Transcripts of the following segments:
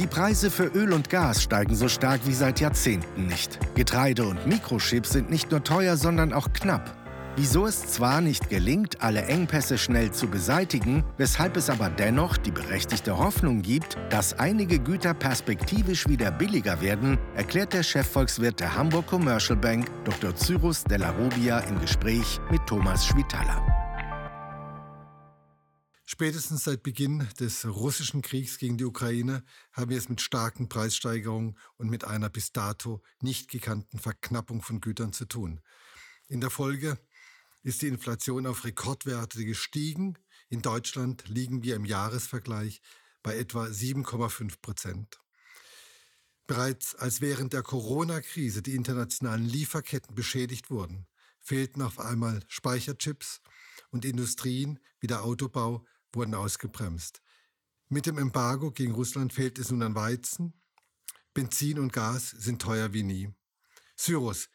Die Preise für Öl und Gas steigen so stark wie seit Jahrzehnten nicht. Getreide und Mikrochips sind nicht nur teuer, sondern auch knapp. Wieso es zwar nicht gelingt, alle Engpässe schnell zu beseitigen, weshalb es aber dennoch die berechtigte Hoffnung gibt, dass einige Güter perspektivisch wieder billiger werden, erklärt der Chefvolkswirt der Hamburg Commercial Bank, Dr. Cyrus Della Rubia, im Gespräch mit Thomas Schwitaler. Spätestens seit Beginn des russischen Kriegs gegen die Ukraine haben wir es mit starken Preissteigerungen und mit einer bis dato nicht gekannten Verknappung von Gütern zu tun. In der Folge ist die Inflation auf Rekordwerte gestiegen. In Deutschland liegen wir im Jahresvergleich bei etwa 7,5 Prozent. Bereits als während der Corona-Krise die internationalen Lieferketten beschädigt wurden, fehlten auf einmal Speicherchips und Industrien wie der Autobau wurden ausgebremst. Mit dem Embargo gegen Russland fehlt es nun an Weizen. Benzin und Gas sind teuer wie nie. Cyrus,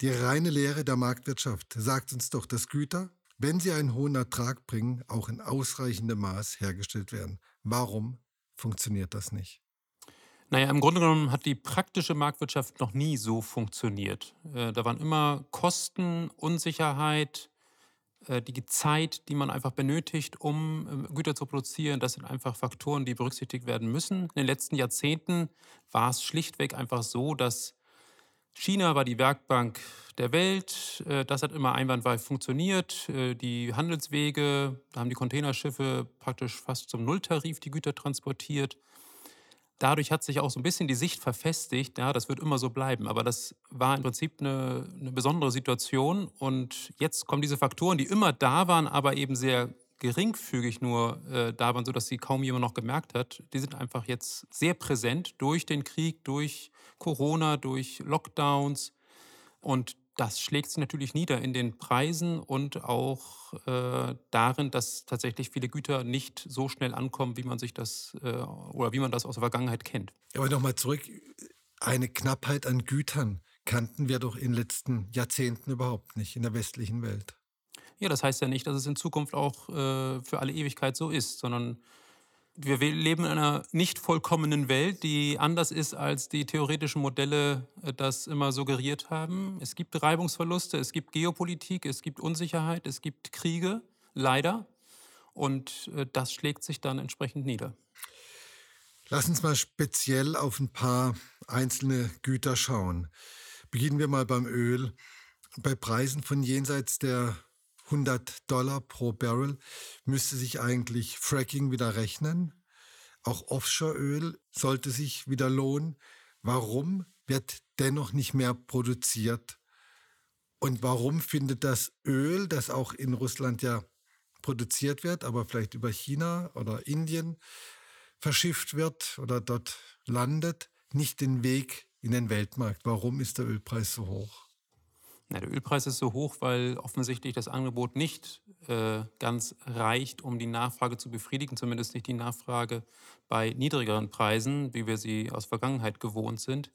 die reine Lehre der Marktwirtschaft sagt uns doch, dass Güter, wenn sie einen hohen Ertrag bringen, auch in ausreichendem Maß hergestellt werden. Warum funktioniert das nicht? Naja, im Grunde genommen hat die praktische Marktwirtschaft noch nie so funktioniert. Äh, da waren immer Kosten, Unsicherheit, die Zeit, die man einfach benötigt, um ähm, Güter zu produzieren. Das sind einfach Faktoren, die berücksichtigt werden müssen. In den letzten Jahrzehnten war es schlichtweg einfach so, dass China war die Werkbank der Welt. Äh, das hat immer einwandfrei funktioniert. Äh, die Handelswege, da haben die Containerschiffe praktisch fast zum Nulltarif die Güter transportiert. Dadurch hat sich auch so ein bisschen die Sicht verfestigt, ja, das wird immer so bleiben. Aber das war im Prinzip eine, eine besondere Situation. Und jetzt kommen diese Faktoren, die immer da waren, aber eben sehr geringfügig nur äh, da waren, sodass sie kaum jemand noch gemerkt hat, die sind einfach jetzt sehr präsent durch den Krieg, durch Corona, durch Lockdowns. Und das schlägt sich natürlich nieder in den Preisen und auch äh, darin, dass tatsächlich viele Güter nicht so schnell ankommen, wie man sich das äh, oder wie man das aus der Vergangenheit kennt. Aber nochmal zurück, eine Knappheit an Gütern kannten wir doch in den letzten Jahrzehnten überhaupt nicht in der westlichen Welt. Ja, das heißt ja nicht, dass es in Zukunft auch äh, für alle Ewigkeit so ist, sondern wir leben in einer nicht vollkommenen Welt, die anders ist, als die theoretischen Modelle äh, das immer suggeriert haben. Es gibt Reibungsverluste, es gibt Geopolitik, es gibt Unsicherheit, es gibt Kriege, leider. Und äh, das schlägt sich dann entsprechend nieder. Lass uns mal speziell auf ein paar einzelne Güter schauen. Beginnen wir mal beim Öl. Bei Preisen von jenseits der 100 Dollar pro Barrel müsste sich eigentlich Fracking wieder rechnen. Auch Offshore-Öl sollte sich wieder lohnen. Warum wird dennoch nicht mehr produziert? Und warum findet das Öl, das auch in Russland ja produziert wird, aber vielleicht über China oder Indien verschifft wird oder dort landet, nicht den Weg in den Weltmarkt? Warum ist der Ölpreis so hoch? Ja, der Ölpreis ist so hoch, weil offensichtlich das Angebot nicht äh, ganz reicht, um die Nachfrage zu befriedigen, zumindest nicht die Nachfrage bei niedrigeren Preisen, wie wir sie aus Vergangenheit gewohnt sind.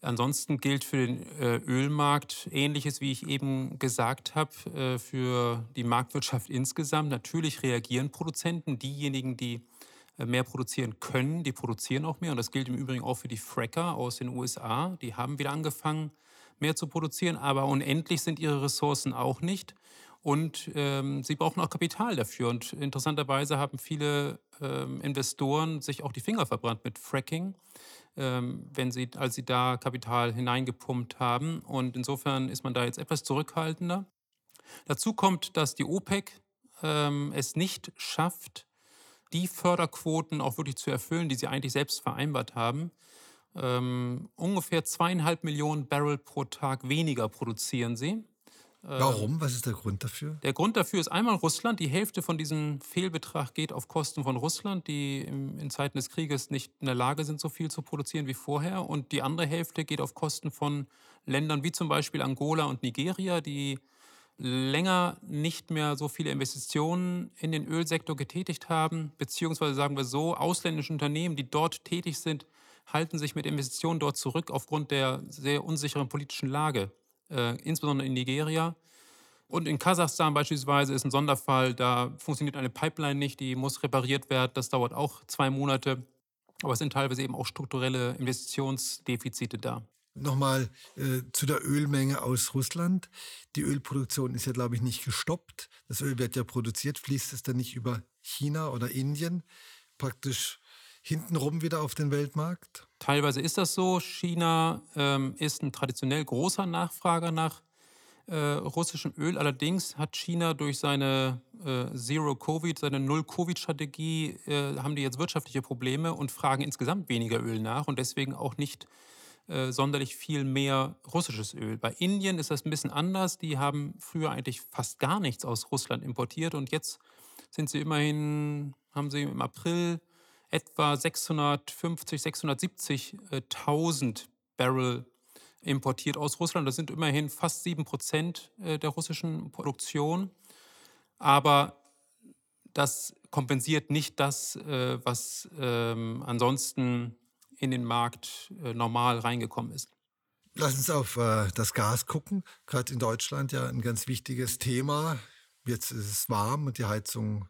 Ansonsten gilt für den äh, Ölmarkt ähnliches, wie ich eben gesagt habe, äh, für die Marktwirtschaft insgesamt. Natürlich reagieren Produzenten, diejenigen, die äh, mehr produzieren können, die produzieren auch mehr. Und das gilt im Übrigen auch für die Fracker aus den USA. Die haben wieder angefangen, mehr zu produzieren, aber unendlich sind ihre Ressourcen auch nicht. Und ähm, sie brauchen auch Kapital dafür. Und interessanterweise haben viele ähm, Investoren sich auch die Finger verbrannt mit Fracking, ähm, wenn sie, als sie da Kapital hineingepumpt haben. Und insofern ist man da jetzt etwas zurückhaltender. Dazu kommt, dass die OPEC ähm, es nicht schafft, die Förderquoten auch wirklich zu erfüllen, die sie eigentlich selbst vereinbart haben. Ähm, ungefähr zweieinhalb Millionen Barrel pro Tag weniger produzieren sie. Ähm, Warum? Was ist der Grund dafür? Der Grund dafür ist einmal Russland. Die Hälfte von diesem Fehlbetrag geht auf Kosten von Russland, die in Zeiten des Krieges nicht in der Lage sind, so viel zu produzieren wie vorher. Und die andere Hälfte geht auf Kosten von Ländern wie zum Beispiel Angola und Nigeria, die länger nicht mehr so viele Investitionen in den Ölsektor getätigt haben, beziehungsweise sagen wir so, ausländische Unternehmen, die dort tätig sind, halten sich mit Investitionen dort zurück aufgrund der sehr unsicheren politischen Lage, äh, insbesondere in Nigeria. Und in Kasachstan beispielsweise ist ein Sonderfall, da funktioniert eine Pipeline nicht, die muss repariert werden, das dauert auch zwei Monate. Aber es sind teilweise eben auch strukturelle Investitionsdefizite da. Nochmal äh, zu der Ölmenge aus Russland. Die Ölproduktion ist ja, glaube ich, nicht gestoppt. Das Öl wird ja produziert. Fließt es dann nicht über China oder Indien praktisch hintenrum wieder auf den Weltmarkt? Teilweise ist das so. China ähm, ist ein traditionell großer Nachfrager nach äh, russischem Öl. Allerdings hat China durch seine äh, Zero-Covid, seine Null-Covid-Strategie, äh, haben die jetzt wirtschaftliche Probleme und fragen insgesamt weniger Öl nach und deswegen auch nicht äh, sonderlich viel mehr russisches Öl. Bei Indien ist das ein bisschen anders. Die haben früher eigentlich fast gar nichts aus Russland importiert und jetzt sind sie immerhin, haben sie im April etwa 650, 670.000 Barrel importiert aus Russland. Das sind immerhin fast 7 Prozent äh, der russischen Produktion. Aber das kompensiert nicht das, äh, was ähm, ansonsten in den Markt äh, normal reingekommen ist. Lass uns auf das Gas gucken. Gerade in Deutschland ja ein ganz wichtiges Thema. Jetzt ist es warm und die Heizungen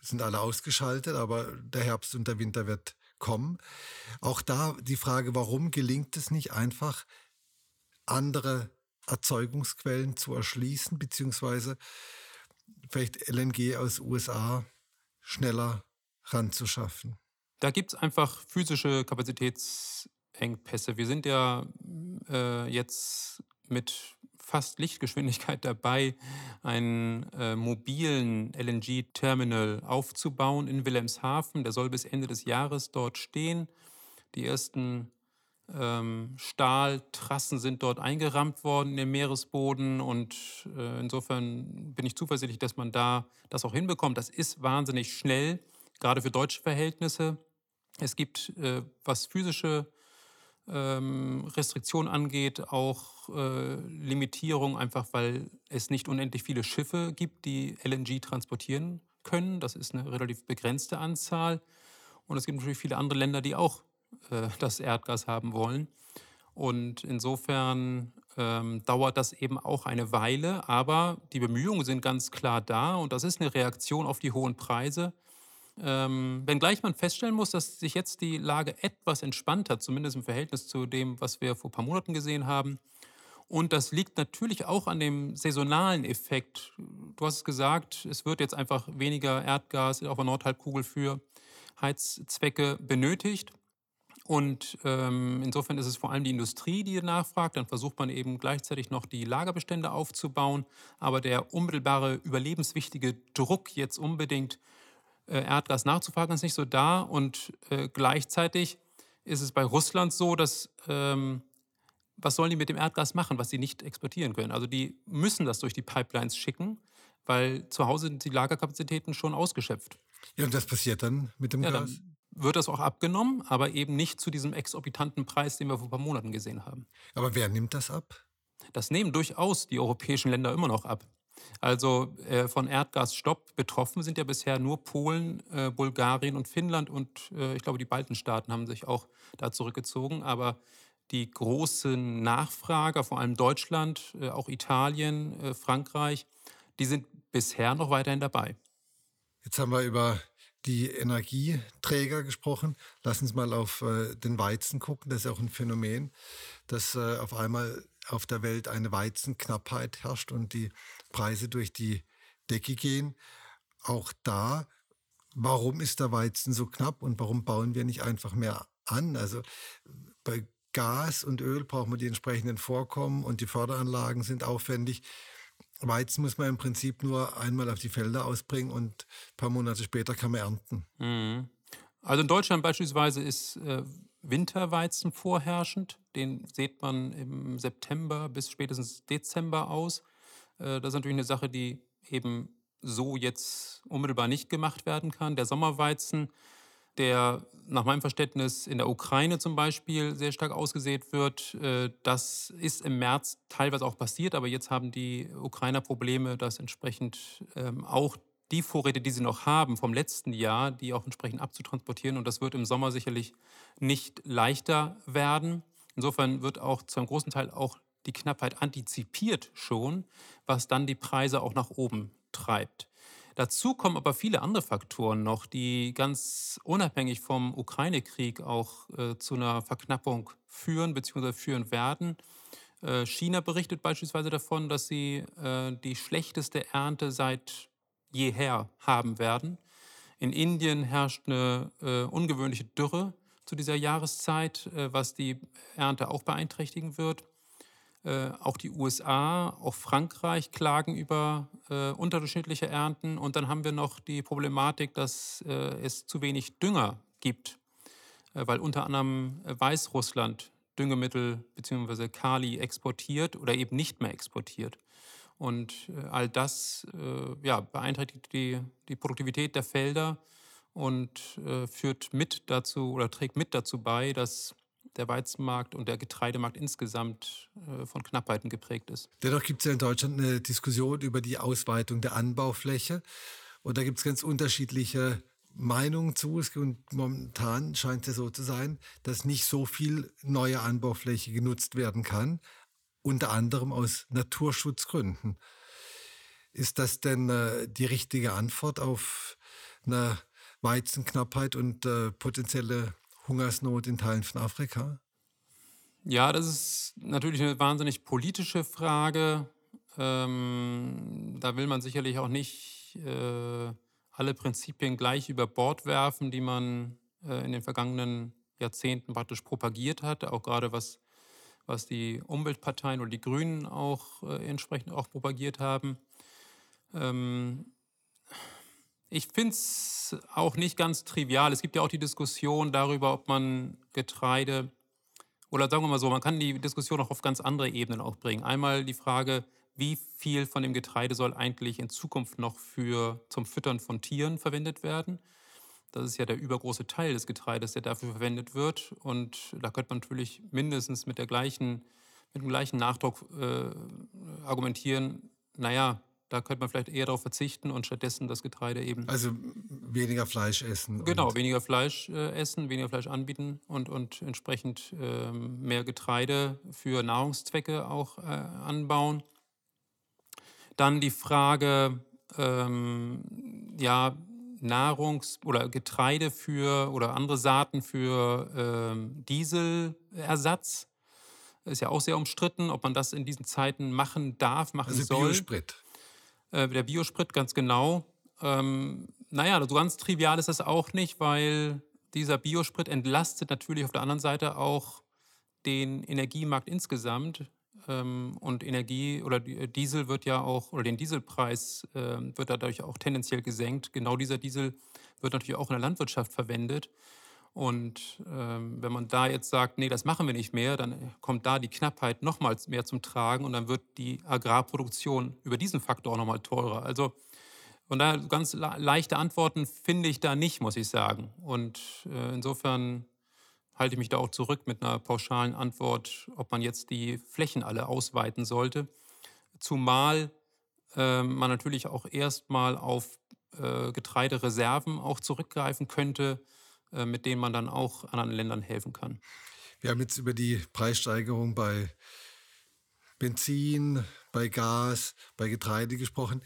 sind alle ausgeschaltet, aber der Herbst und der Winter wird kommen. Auch da die Frage, warum gelingt es nicht einfach, andere Erzeugungsquellen zu erschließen, beziehungsweise vielleicht LNG aus USA schneller ranzuschaffen? Da gibt es einfach physische Kapazitätsengpässe. Wir sind ja äh, jetzt mit fast Lichtgeschwindigkeit dabei, einen äh, mobilen LNG-Terminal aufzubauen in Wilhelmshaven. Der soll bis Ende des Jahres dort stehen. Die ersten ähm, Stahltrassen sind dort eingerammt worden in den Meeresboden und äh, insofern bin ich zuversichtlich, dass man da das auch hinbekommt. Das ist wahnsinnig schnell, gerade für deutsche Verhältnisse. Es gibt, äh, was physische Restriktionen angeht, auch äh, Limitierung, einfach weil es nicht unendlich viele Schiffe gibt, die LNG transportieren können. Das ist eine relativ begrenzte Anzahl. Und es gibt natürlich viele andere Länder, die auch äh, das Erdgas haben wollen. Und insofern ähm, dauert das eben auch eine Weile, aber die Bemühungen sind ganz klar da und das ist eine Reaktion auf die hohen Preise. Ähm, wenngleich man feststellen muss, dass sich jetzt die Lage etwas entspannt hat, zumindest im Verhältnis zu dem, was wir vor ein paar Monaten gesehen haben. Und das liegt natürlich auch an dem saisonalen Effekt. Du hast es gesagt, es wird jetzt einfach weniger Erdgas auf der Nordhalbkugel für Heizzwecke benötigt. Und ähm, insofern ist es vor allem die Industrie, die nachfragt. Dann versucht man eben gleichzeitig noch die Lagerbestände aufzubauen. Aber der unmittelbare, überlebenswichtige Druck, jetzt unbedingt Erdgas nachzufragen, ist nicht so da. Und äh, gleichzeitig ist es bei Russland so, dass ähm, was sollen die mit dem Erdgas machen, was sie nicht exportieren können? Also die müssen das durch die Pipelines schicken, weil zu Hause sind die Lagerkapazitäten schon ausgeschöpft. Ja, und was passiert dann mit dem ja, Gas? wird das auch abgenommen, aber eben nicht zu diesem exorbitanten Preis, den wir vor ein paar Monaten gesehen haben. Aber wer nimmt das ab? Das nehmen durchaus die europäischen Länder immer noch ab. Also äh, von Erdgasstopp betroffen sind ja bisher nur Polen, äh, Bulgarien und Finnland und äh, ich glaube, die Baltenstaaten haben sich auch da zurückgezogen. Aber die großen Nachfrager, vor allem Deutschland, äh, auch Italien, äh, Frankreich, die sind bisher noch weiterhin dabei. Jetzt haben wir über die Energieträger gesprochen. Lass uns mal auf äh, den Weizen gucken. Das ist auch ein Phänomen, dass äh, auf einmal auf der Welt eine Weizenknappheit herrscht und die Preise durch die Decke gehen. Auch da, warum ist der Weizen so knapp und warum bauen wir nicht einfach mehr an? Also bei Gas und Öl brauchen wir die entsprechenden Vorkommen und die Förderanlagen sind aufwendig. Weizen muss man im Prinzip nur einmal auf die Felder ausbringen und ein paar Monate später kann man ernten. Mhm. Also in Deutschland beispielsweise ist äh, Winterweizen vorherrschend. Den sieht man im September bis spätestens Dezember aus. Äh, das ist natürlich eine Sache, die eben so jetzt unmittelbar nicht gemacht werden kann. Der Sommerweizen der nach meinem Verständnis in der Ukraine zum Beispiel sehr stark ausgesät wird. Äh, das ist im März teilweise auch passiert, aber jetzt haben die Ukrainer Probleme, dass entsprechend ähm, auch die Vorräte, die sie noch haben vom letzten Jahr, die auch entsprechend abzutransportieren. Und das wird im Sommer sicherlich nicht leichter werden. Insofern wird auch zu einem großen Teil auch die Knappheit antizipiert schon, was dann die Preise auch nach oben treibt. Dazu kommen aber viele andere Faktoren noch, die ganz unabhängig vom Ukraine-Krieg auch äh, zu einer Verknappung führen bzw. führen werden. Äh, China berichtet beispielsweise davon, dass sie äh, die schlechteste Ernte seit jeher haben werden. In Indien herrscht eine äh, ungewöhnliche Dürre zu dieser Jahreszeit, äh, was die Ernte auch beeinträchtigen wird. Äh, auch die USA, auch Frankreich klagen über äh, unterdurchschnittliche Ernten. Und dann haben wir noch die Problematik, dass es zu wenig Dünger gibt, weil unter anderem Weißrussland Düngemittel bzw. Kali exportiert oder eben nicht mehr exportiert. Und all das ja, beeinträchtigt die, die Produktivität der Felder und führt mit dazu oder trägt mit dazu bei, dass der Weizenmarkt und der Getreidemarkt insgesamt äh, von Knappheiten geprägt ist. Dennoch gibt es ja in Deutschland eine Diskussion über die Ausweitung der Anbaufläche. Und da gibt es ganz unterschiedliche Meinungen zu. Und momentan scheint es so zu sein, dass nicht so viel neue Anbaufläche genutzt werden kann, unter anderem aus Naturschutzgründen. Ist das denn äh, die richtige Antwort auf eine Weizenknappheit und äh, potenzielle Hungersnot in Teilen von Afrika? Ja, das ist natürlich eine wahnsinnig politische Frage. Ähm, da will man sicherlich auch nicht äh, alle Prinzipien gleich über Bord werfen, die man äh, in den vergangenen Jahrzehnten praktisch propagiert hat, auch gerade was, was die Umweltparteien oder die Grünen auch äh, entsprechend auch propagiert haben. Ähm, ich finde es auch nicht ganz trivial. Es gibt ja auch die Diskussion darüber, ob man Getreide oder sagen wir mal so, man kann die Diskussion auch auf ganz andere Ebenen auch bringen. Einmal die Frage, wie viel von dem Getreide soll eigentlich in Zukunft noch für zum Füttern von Tieren verwendet werden? Das ist ja der übergroße Teil des Getreides, der dafür verwendet wird. Und da könnte man natürlich mindestens mit, der gleichen, mit dem gleichen Nachdruck äh, argumentieren, naja, da könnte man vielleicht eher darauf verzichten und stattdessen das Getreide eben. Also weniger Fleisch essen. Genau, weniger Fleisch äh, essen, weniger Fleisch anbieten und, und entsprechend ähm, mehr Getreide für Nahrungszwecke auch äh, anbauen. Dann die Frage, ähm, ja, Nahrungs- oder Getreide für oder andere Saaten für ähm, Dieselersatz. Ist ja auch sehr umstritten, ob man das in diesen Zeiten machen darf, machen also soll. Biosprit. Äh, der Biosprit, ganz genau. Ähm, naja, so ganz trivial ist das auch nicht, weil dieser Biosprit entlastet natürlich auf der anderen Seite auch den Energiemarkt insgesamt. Ähm, und Energie oder äh, Diesel wird ja auch, oder den Dieselpreis äh, wird dadurch auch tendenziell gesenkt. Genau dieser Diesel wird natürlich auch in der Landwirtschaft verwendet. Und ähm, wenn man da jetzt sagt, nee, das machen wir nicht mehr, dann kommt da die Knappheit nochmals mehr zum Tragen und dann wird die Agrarproduktion über diesen Faktor auch nochmal teurer. Also von daher ganz leichte Antworten finde ich da nicht, muss ich sagen. Und äh, insofern halte ich mich da auch zurück mit einer pauschalen Antwort, ob man jetzt die Flächen alle ausweiten sollte. Zumal äh, man natürlich auch erstmal auf äh, Getreidereserven auch zurückgreifen könnte mit denen man dann auch anderen Ländern helfen kann. Wir haben jetzt über die Preissteigerung bei Benzin, bei Gas, bei Getreide gesprochen.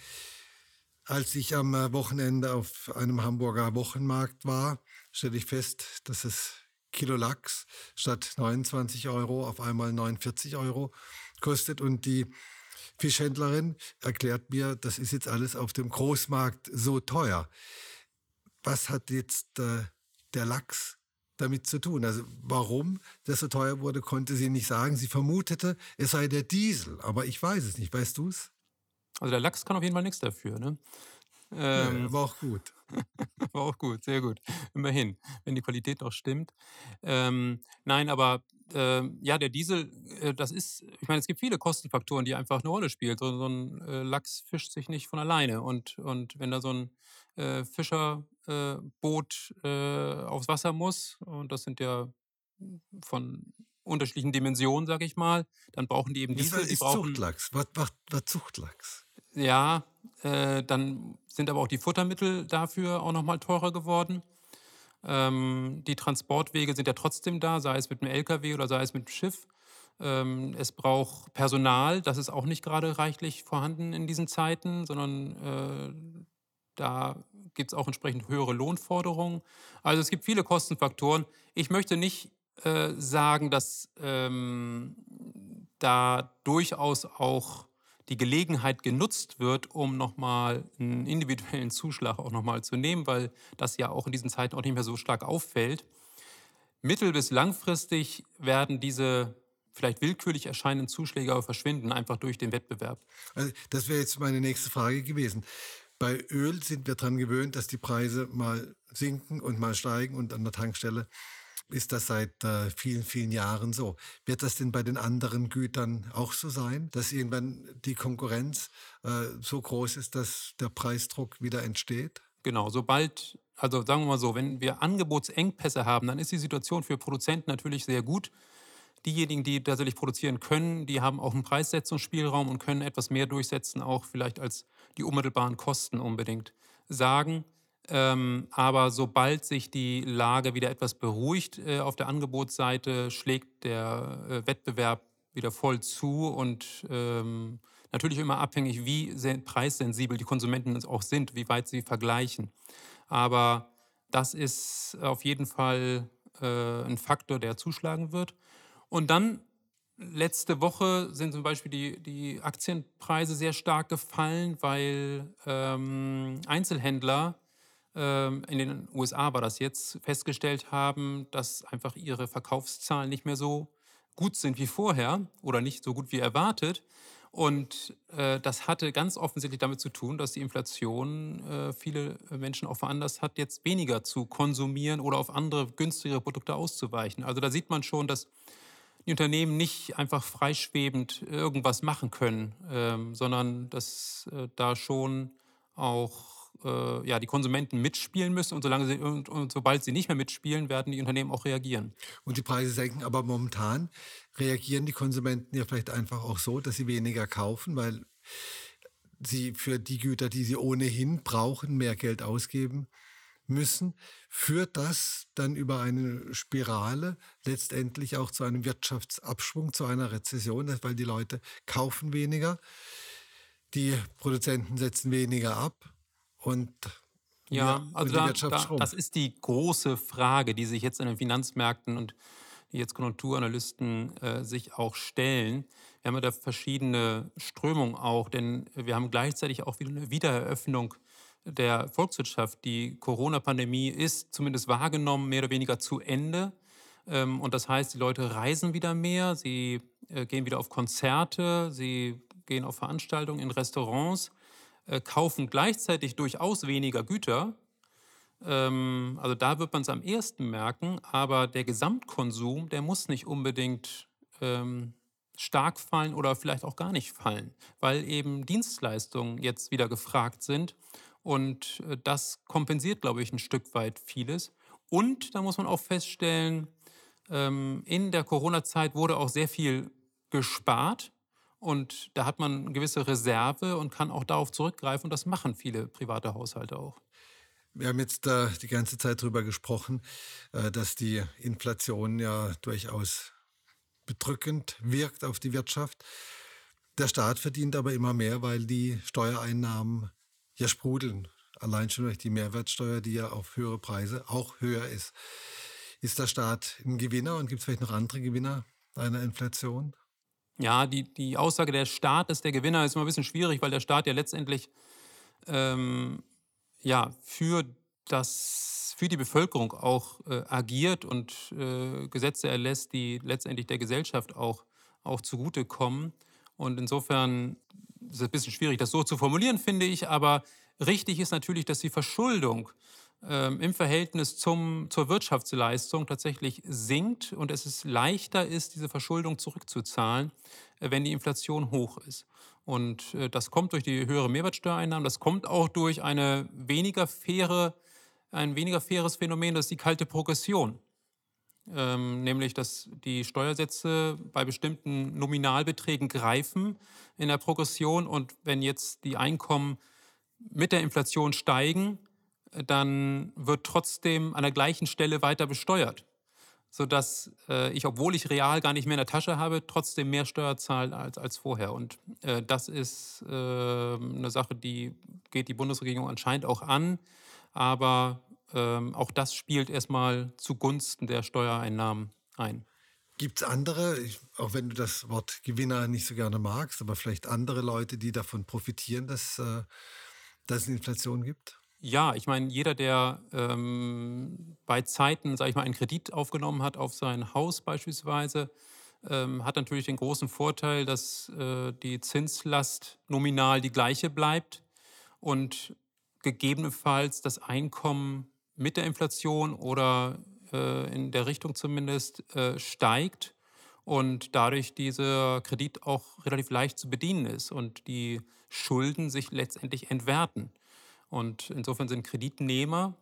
Als ich am äh, Wochenende auf einem Hamburger Wochenmarkt war, stellte ich fest, dass es Kilo Lachs statt 29 Euro auf einmal 49 Euro kostet und die Fischhändlerin erklärt mir, das ist jetzt alles auf dem Großmarkt so teuer. Was hat jetzt äh, der Lachs damit zu tun. Also warum das so teuer wurde, konnte sie nicht sagen. Sie vermutete, es sei der Diesel, aber ich weiß es nicht. Weißt du es? Also der Lachs kann auf jeden Fall nichts dafür. Ne? Ähm, ja, war auch gut. war auch gut, sehr gut. Immerhin, wenn die Qualität noch stimmt. Ähm, nein, aber äh, ja, der Diesel, äh, das ist, ich meine, es gibt viele Kostenfaktoren, die einfach eine Rolle spielen. So, so ein äh, Lachs fischt sich nicht von alleine. Und, und wenn da so ein äh, Fischerboot äh, aufs Wasser muss, und das sind ja von unterschiedlichen Dimensionen, sag ich mal, dann brauchen die eben Diesel. Das ist brauchen, Zuchtlachs. Was macht Zuchtlachs? Ja, äh, dann sind aber auch die Futtermittel dafür auch nochmal teurer geworden. Ähm, die Transportwege sind ja trotzdem da, sei es mit dem LKW oder sei es mit dem Schiff. Ähm, es braucht Personal, das ist auch nicht gerade reichlich vorhanden in diesen Zeiten, sondern äh, Da gibt es auch entsprechend höhere Lohnforderungen. Also es gibt viele Kostenfaktoren. Ich möchte nicht äh, sagen, dass ähm, da durchaus auch die Gelegenheit genutzt wird, um nochmal einen individuellen Zuschlag auch nochmal zu nehmen, weil das ja auch in diesen Zeiten auch nicht mehr so stark auffällt. Mittel- bis langfristig werden diese vielleicht willkürlich erscheinenden Zuschläge aber verschwinden, einfach durch den Wettbewerb. Also das wäre jetzt meine nächste Frage gewesen. Bei Öl sind wir daran gewöhnt, dass die Preise mal sinken und mal steigen und an der Tankstelle ist das seit äh, vielen, vielen Jahren so. Wird das denn bei den anderen Gütern auch so sein, dass irgendwann die Konkurrenz äh, so groß ist, dass der Preisdruck wieder entsteht? Genau, sobald, also sagen wir mal so, wenn wir Angebotsengpässe haben, dann ist die Situation für Produzenten natürlich sehr gut. Diejenigen, die tatsächlich produzieren können, die haben auch einen Preissetzungsspielraum und können etwas mehr durchsetzen, auch vielleicht als die unmittelbaren Kosten unbedingt sagen. Ähm, aber sobald sich die Lage wieder etwas beruhigt äh, auf der Angebotsseite, schlägt der äh, Wettbewerb wieder voll zu und ähm, natürlich immer abhängig, wie preissensibel die Konsumenten auch sind, wie weit sie vergleichen. Aber das ist auf jeden Fall äh, ein Faktor, der zuschlagen wird. Und dann letzte Woche sind zum Beispiel die, die Aktienpreise sehr stark gefallen, weil ähm, Einzelhändler ähm, in den USA war das jetzt, festgestellt haben, dass einfach ihre Verkaufszahlen nicht mehr so gut sind wie vorher oder nicht so gut wie erwartet. Und äh, das hatte ganz offensichtlich damit zu tun, dass die Inflation äh, viele Menschen auch veranlasst hat, jetzt weniger zu konsumieren oder auf andere günstigere Produkte auszuweichen. Also da sieht man schon, dass die Unternehmen nicht einfach freischwebend irgendwas machen können, ähm, sondern dass äh, da schon auch äh, ja, die Konsumenten mitspielen müssen und, solange sie, und, und, sobald sie nicht mehr mitspielen, werden die Unternehmen auch reagieren. Und die Preise senken, aber momentan reagieren die Konsumenten ja vielleicht einfach auch so, dass sie weniger kaufen, weil sie für die Güter, die sie ohnehin brauchen, mehr Geld ausgeben müssen, führt das dann über eine Spirale letztendlich auch zu einem Wirtschaftsabschwung, zu einer Rezession, weil die Leute kaufen weniger, die Produzenten setzen weniger ab und ja, also da, da, das ist die große Frage, die sich jetzt an den Finanzmärkten und die jetzt Konjunkturanalysten äh, sich auch stellen. Wir haben ja da verschiedene Strömungen auch, denn wir haben gleichzeitig auch wieder eine Wiedereröffnung der Volkswirtschaft. Die Corona-Pandemie ist zumindest wahrgenommen mehr oder weniger zu Ende. Ähm, und das heißt, die Leute reisen wieder mehr, sie äh, gehen wieder auf Konzerte, sie gehen auf Veranstaltungen in Restaurants. Äh, kaufen gleichzeitig durchaus weniger Güter. Ähm, also da wird man es am ehesten merken, aber der Gesamtkonsum, der muss nicht unbedingt ähm, stark fallen oder vielleicht auch gar nicht fallen, weil eben Dienstleistungen jetzt wieder gefragt sind. Und äh, das kompensiert, glaube ich, ein Stück weit vieles. Und da muss man auch feststellen, ähm, in der Corona-Zeit wurde auch sehr viel gespart. Und da hat man eine gewisse Reserve und kann auch darauf zurückgreifen. Und das machen viele private Haushalte auch. Wir haben jetzt äh, die ganze Zeit darüber gesprochen, äh, dass die Inflation ja durchaus bedrückend wirkt auf die Wirtschaft. Der Staat verdient aber immer mehr, weil die Steuereinnahmen ja sprudeln. Allein schon durch die Mehrwertsteuer, die ja auf höhere Preise auch höher ist. Ist der Staat ein Gewinner und gibt es vielleicht noch andere Gewinner einer Inflation? Ja, die, die Aussage, der Staat ist der Gewinner, ist immer ein bisschen schwierig, weil der Staat ja letztendlich ähm, ja, für, das, für die Bevölkerung auch äh, agiert und äh, Gesetze erlässt, die letztendlich der Gesellschaft auch, auch zugutekommen. Und insofern ist ein bisschen schwierig, das so zu formulieren, finde ich, aber richtig ist natürlich, dass die Verschuldung ähm, im Verhältnis zum, zur Wirtschaftsleistung tatsächlich sinkt und es ist leichter ist, diese Verschuldung zurückzuzahlen, äh, wenn die Inflation hoch ist. Und äh, das kommt durch die höhere Mehrwertsteuereinnahmen, das kommt auch durch eine weniger faire, ein weniger faires Phänomen, das ist die kalte Progression. Ähm, nämlich, dass die Steuersätze bei bestimmten Nominalbeträgen greifen in der Progression und wenn jetzt die Einkommen mit der Inflation steigen, dann wird trotzdem an der gleichen Stelle weiter besteuert. sodass äh, ich, obwohl ich real gar nicht mehr in der Tasche habe, trotzdem mehr Steuer zahle als, als vorher. Und äh, das ist äh, eine Sache, die geht die Bundesregierung anscheinend auch an. Aber ähm, auch das spielt erstmal zugunsten der Steuereinnahmen ein. Gibt es andere, auch wenn du das Wort Gewinner nicht so gerne magst, aber vielleicht andere Leute, die davon profitieren, dass, äh, dass es Inflation gibt? Ja, ich meine, jeder, der ähm, bei Zeiten, sage ich mal, einen Kredit aufgenommen hat auf sein Haus beispielsweise, ähm, hat natürlich den großen Vorteil, dass äh, die Zinslast nominal die gleiche bleibt und gegebenenfalls das Einkommen mit der Inflation oder äh, in der Richtung zumindest äh, steigt und dadurch dieser Kredit auch relativ leicht zu bedienen ist und die Schulden sich letztendlich entwerten. Und insofern sind Kreditnehmer,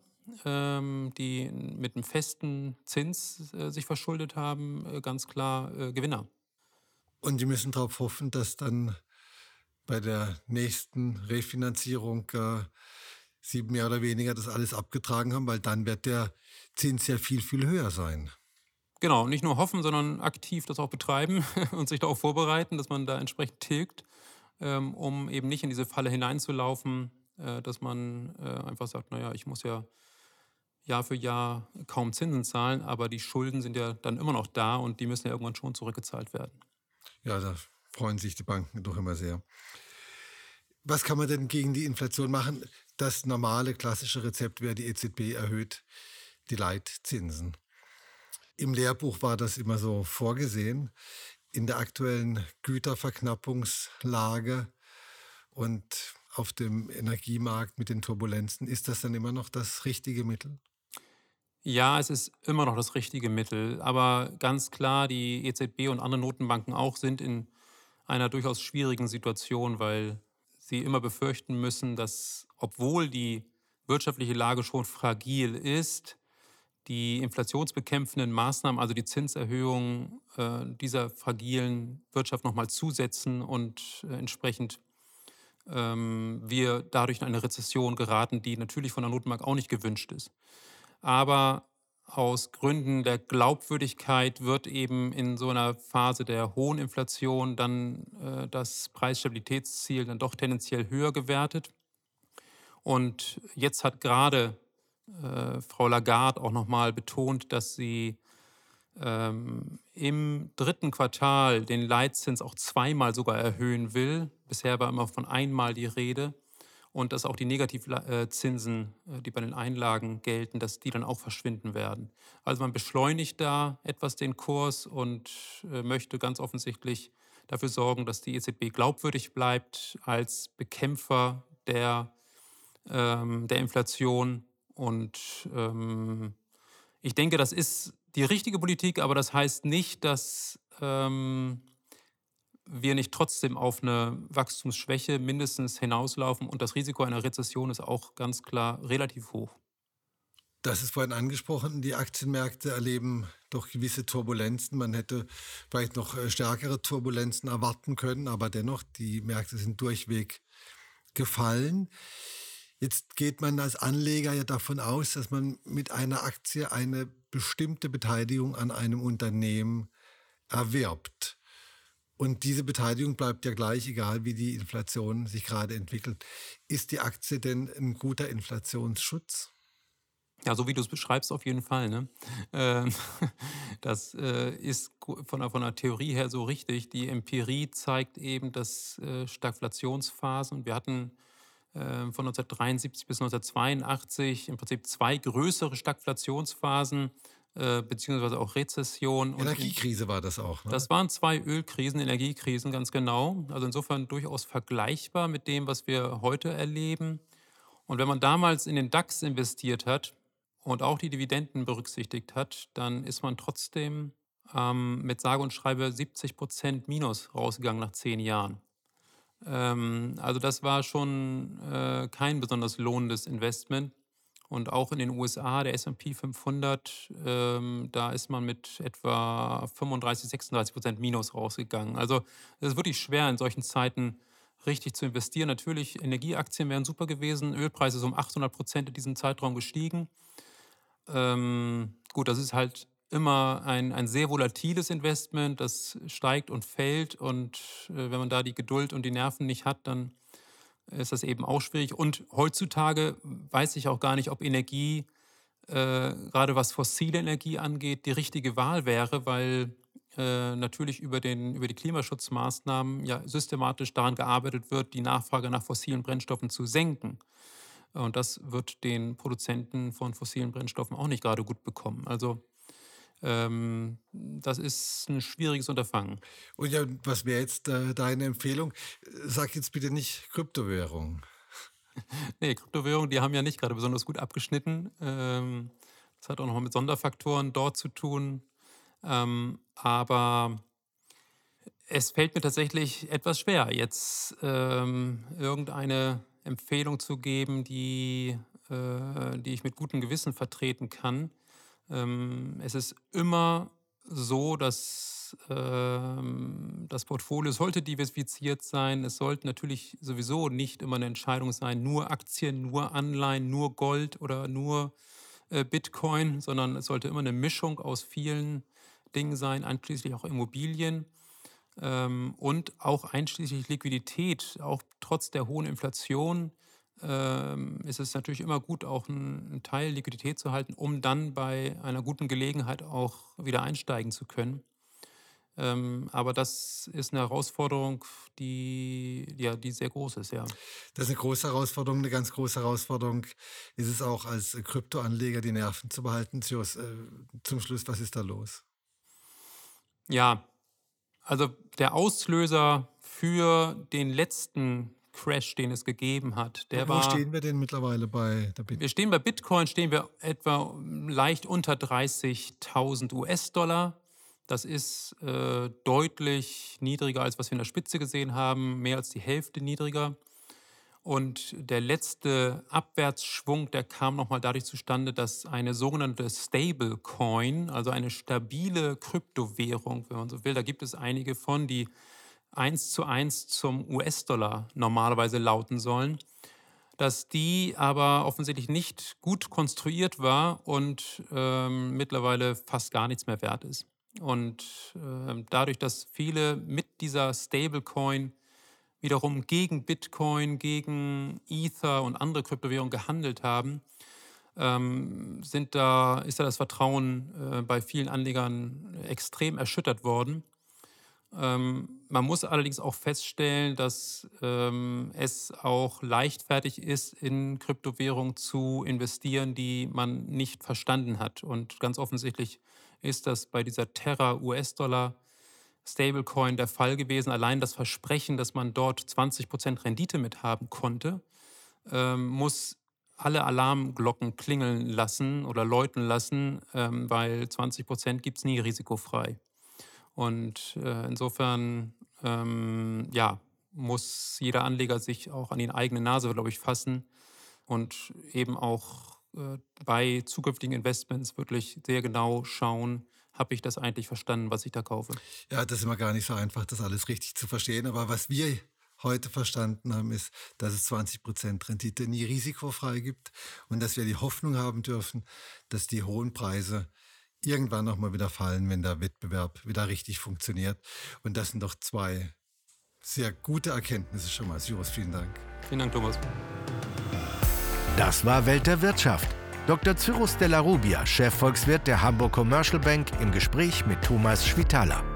ähm, die mit einem festen Zins äh, sich verschuldet haben, äh, ganz klar äh, Gewinner. Und die müssen darauf hoffen, dass dann bei der nächsten Refinanzierung äh, sie mehr oder weniger das alles abgetragen haben, weil dann wird der Zins ja viel, viel höher sein. Genau, nicht nur hoffen, sondern aktiv das auch betreiben und sich darauf vorbereiten, dass man da entsprechend tilgt, ähm, um eben nicht in diese Falle hineinzulaufen, äh, dass man äh, einfach sagt, naja, ich muss ja Jahr für Jahr kaum Zinsen zahlen, aber die Schulden sind ja dann immer noch da und die müssen ja irgendwann schon zurückgezahlt werden. Ja, da freuen sich die Banken doch immer sehr. Was kann man denn gegen die Inflation machen? Das normale klassische Rezept wäre, die EZB erhöht die Leitzinsen. Im Lehrbuch war das immer so vorgesehen. In der aktuellen Güterverknappungslage und auf dem Energiemarkt mit den Turbulenzen, ist das dann immer noch das richtige Mittel? Ja, es ist immer noch das richtige Mittel. Aber ganz klar, die EZB und andere Notenbanken auch sind in einer durchaus schwierigen Situation, weil sie immer befürchten müssen, dass obwohl die wirtschaftliche Lage schon fragil ist, die inflationsbekämpfenden Maßnahmen, also die Zinserhöhung äh, dieser fragilen Wirtschaft nochmal zusetzen und äh, entsprechend ähm, wir dadurch in eine Rezession geraten, die natürlich von der Notenbank auch nicht gewünscht ist. Aber aus Gründen der Glaubwürdigkeit wird eben in so einer Phase der hohen Inflation dann äh, das Preisstabilitätsziel dann doch tendenziell höher gewertet. Und jetzt hat gerade äh, Frau Lagarde auch nochmal betont, dass sie ähm, im dritten Quartal den Leitzins auch zweimal sogar erhöhen will. Bisher war immer von einmal die Rede. Und dass auch die Negativzinsen, äh, die bei den Einlagen gelten, dass die dann auch verschwinden werden. Also man beschleunigt da etwas den Kurs und äh, möchte ganz offensichtlich dafür sorgen, dass die EZB glaubwürdig bleibt als Bekämpfer der, ähm, der Inflation und ähm, ich denke, das ist die richtige Politik, aber das heißt nicht, dass ähm, wir nicht trotzdem auf eine Wachstumsschwäche mindestens hinauslaufen und das Risiko einer Rezession ist auch ganz klar relativ hoch. Das ist vorhin angesprochen, die Aktienmärkte erleben doch gewisse Turbulenzen. Man hätte vielleicht noch äh, stärkere Turbulenzen erwarten können, aber dennoch, die Märkte sind durchweg gefallen. Jetzt geht man als Anleger ja davon aus, dass man mit einer Aktie eine bestimmte Beteiligung an einem Unternehmen erwirbt. Und diese Beteiligung bleibt ja gleich, egal wie die Inflation sich gerade entwickelt. Ist die Aktie denn ein guter Inflationsschutz? Ja, so wie du es beschreibst, auf jeden Fall. Ne? Ähm, das äh, ist von der, von der Theorie her so richtig. Die Empirie zeigt eben, dass äh, Stagflationsphasen, wir hatten ähm, von 1973 bis 1982 im Prinzip zwei größere Stagflationsphasen äh, beziehungsweise auch Rezession. Energiekrise war das auch. Ne? Das waren zwei Ölkrisen, Energiekrisen, ganz genau. Also insofern durchaus vergleichbar mit dem, was wir heute erleben. Und wenn man damals in den DAX investiert hat und auch die Dividenden berücksichtigt hat, dann ist man trotzdem ähm, mit sage und schreibe 70 Prozent Minus rausgegangen nach zehn Jahren. Ähm, also das war schon äh, kein besonders lohnendes Investment. Und auch in den USA, der SP 500, ähm, da ist man mit etwa 35, 36 Prozent Minus rausgegangen. Also es ist wirklich schwer in solchen Zeiten richtig zu investieren. Natürlich, Energieaktien wären super gewesen. Ölpreise sind um 800 Prozent in diesem Zeitraum gestiegen. Ähm, gut, das ist halt immer ein, ein sehr volatiles Investment, das steigt und fällt. Und äh, wenn man da die Geduld und die Nerven nicht hat, dann ist das eben auch schwierig. Und heutzutage weiß ich auch gar nicht, ob Energie, äh, gerade was fossile Energie angeht, die richtige Wahl wäre, weil äh, natürlich über, den, über die Klimaschutzmaßnahmen ja systematisch daran gearbeitet wird, die Nachfrage nach fossilen Brennstoffen zu senken. Und das wird den Produzenten von fossilen Brennstoffen auch nicht gerade gut bekommen. Also ähm, das ist ein schwieriges Unterfangen. Und ja, was wäre jetzt äh, deine Empfehlung? Sag jetzt bitte nicht Kryptowährung. nee, Kryptowährungen, die haben ja nicht gerade besonders gut abgeschnitten. Ähm, das hat auch noch mit Sonderfaktoren dort zu tun. Ähm, aber es fällt mir tatsächlich etwas schwer, jetzt ähm, irgendeine Empfehlung zu geben, die, äh, die ich mit gutem Gewissen vertreten kann. Ähm, es ist immer so, dass ähm, das Portfolio sollte diversifiziert sein. Es sollte natürlich sowieso nicht immer eine Entscheidung sein, nur Aktien, nur Anleihen, nur Gold oder nur äh, Bitcoin, sondern es sollte immer eine Mischung aus vielen Dingen sein, einschließlich auch Immobilien ähm, und auch einschließlich Liquidität. Auch trotz der hohen Inflation ähm, ist es natürlich immer gut, auch einen Teil Liquidität zu halten, um dann bei einer guten Gelegenheit auch wieder einsteigen zu können. Ähm, aber das ist eine Herausforderung, die, ja, die sehr groß ist, ja. Das ist eine große Herausforderung, eine ganz große Herausforderung ist es auch als Kryptoanleger die Nerven zu behalten. Äh, zum Schluss, was ist da los? Ja, also der Auslöser für den letzten Crash, den es gegeben hat, der Wo war. Stehen wir denn mittlerweile bei der Bitcoin? Wir stehen bei Bitcoin, stehen wir etwa leicht unter 30.000 US-Dollar. Das ist äh, deutlich niedriger, als was wir in der Spitze gesehen haben, mehr als die Hälfte niedriger. Und der letzte Abwärtsschwung, der kam nochmal dadurch zustande, dass eine sogenannte Stablecoin, also eine stabile Kryptowährung, wenn man so will, da gibt es einige von, die eins zu eins zum US-Dollar normalerweise lauten sollen, dass die aber offensichtlich nicht gut konstruiert war und ähm, mittlerweile fast gar nichts mehr wert ist. Und äh, dadurch, dass viele mit dieser Stablecoin wiederum gegen Bitcoin, gegen Ether und andere Kryptowährungen gehandelt haben, ähm, sind da, ist da das Vertrauen äh, bei vielen Anlegern extrem erschüttert worden. Ähm, man muss allerdings auch feststellen, dass ähm, es auch leichtfertig ist, in Kryptowährungen zu investieren, die man nicht verstanden hat. Und ganz offensichtlich ist das bei dieser Terra US-Dollar Stablecoin der Fall gewesen. Allein das Versprechen, dass man dort 20% Rendite mit haben konnte, ähm, muss alle Alarmglocken klingeln lassen oder läuten lassen, ähm, weil 20% gibt es nie risikofrei. Und äh, insofern, ähm, ja, muss jeder Anleger sich auch an die eigene Nase, glaube ich, fassen und eben auch äh, bei zukünftigen Investments wirklich sehr genau schauen, habe ich das eigentlich verstanden, was ich da kaufe. Ja, das ist immer gar nicht so einfach, das alles richtig zu verstehen. Aber was wir heute verstanden haben, ist, dass es 20 Prozent Rendite nie risikofrei gibt und dass wir die Hoffnung haben dürfen, dass die hohen Preise irgendwann nochmal wieder fallen, wenn der Wettbewerb wieder richtig funktioniert. Und das sind doch zwei sehr gute Erkenntnisse schon mal. Cyrus, vielen Dank. Vielen Dank, Thomas. Das war Welt der Wirtschaft. Dr. Cyrus Della Rubia, Chefvolkswirt der Hamburg Commercial Bank, im Gespräch mit Thomas Schwitaler.